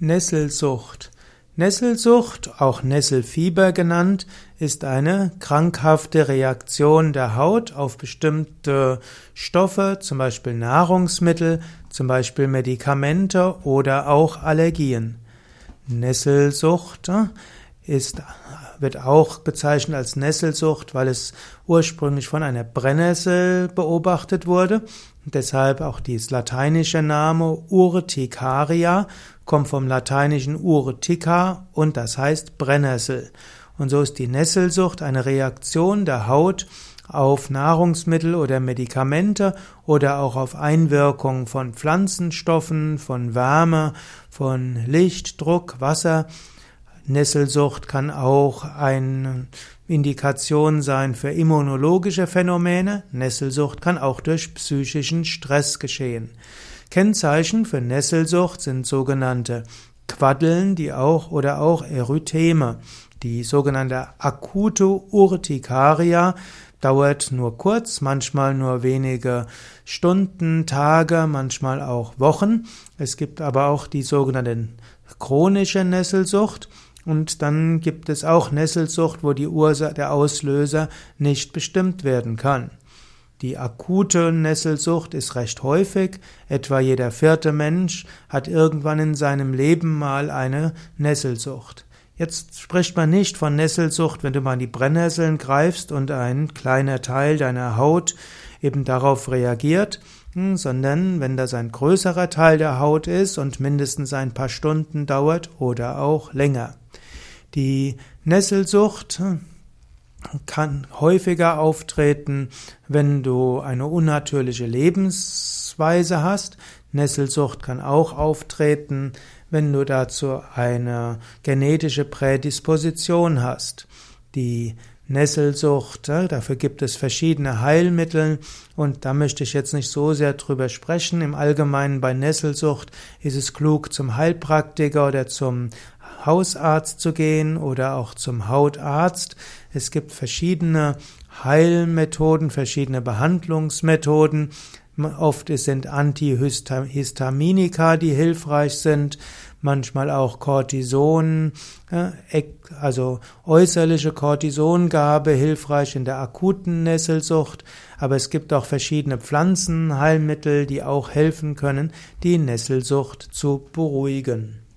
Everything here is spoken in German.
Nesselsucht. Nesselsucht, auch Nesselfieber genannt, ist eine krankhafte Reaktion der Haut auf bestimmte Stoffe, zum Beispiel Nahrungsmittel, zum Beispiel Medikamente oder auch Allergien. Nesselsucht ist, wird auch bezeichnet als Nesselsucht, weil es ursprünglich von einer Brennnessel beobachtet wurde. Deshalb auch dieses lateinische Name Urticaria kommt vom lateinischen urtica und das heißt Brennnessel. Und so ist die Nesselsucht eine Reaktion der Haut auf Nahrungsmittel oder Medikamente oder auch auf Einwirkung von Pflanzenstoffen, von Wärme, von Licht, Druck, Wasser. Nesselsucht kann auch eine Indikation sein für immunologische Phänomene. Nesselsucht kann auch durch psychischen Stress geschehen. Kennzeichen für Nesselsucht sind sogenannte Quaddeln, die auch oder auch Erytheme. Die sogenannte akute Urtikaria dauert nur kurz, manchmal nur wenige Stunden, Tage, manchmal auch Wochen. Es gibt aber auch die sogenannte chronische Nesselsucht. Und dann gibt es auch Nesselsucht, wo die Ursache, der Auslöser nicht bestimmt werden kann. Die akute Nesselsucht ist recht häufig. Etwa jeder vierte Mensch hat irgendwann in seinem Leben mal eine Nesselsucht. Jetzt spricht man nicht von Nesselsucht, wenn du mal in die Brennnesseln greifst und ein kleiner Teil deiner Haut eben darauf reagiert, hm, sondern wenn das ein größerer Teil der Haut ist und mindestens ein paar Stunden dauert oder auch länger. Die Nesselsucht kann häufiger auftreten, wenn du eine unnatürliche Lebensweise hast. Nesselsucht kann auch auftreten, wenn du dazu eine genetische Prädisposition hast. Die Nesselsucht, dafür gibt es verschiedene Heilmittel und da möchte ich jetzt nicht so sehr drüber sprechen. Im Allgemeinen bei Nesselsucht ist es klug, zum Heilpraktiker oder zum Hausarzt zu gehen oder auch zum Hautarzt. Es gibt verschiedene Heilmethoden, verschiedene Behandlungsmethoden. Oft sind Antihistaminika, die hilfreich sind, manchmal auch Cortison, also äußerliche Cortisongabe hilfreich in der akuten Nesselsucht, aber es gibt auch verschiedene Pflanzenheilmittel, die auch helfen können, die Nesselsucht zu beruhigen.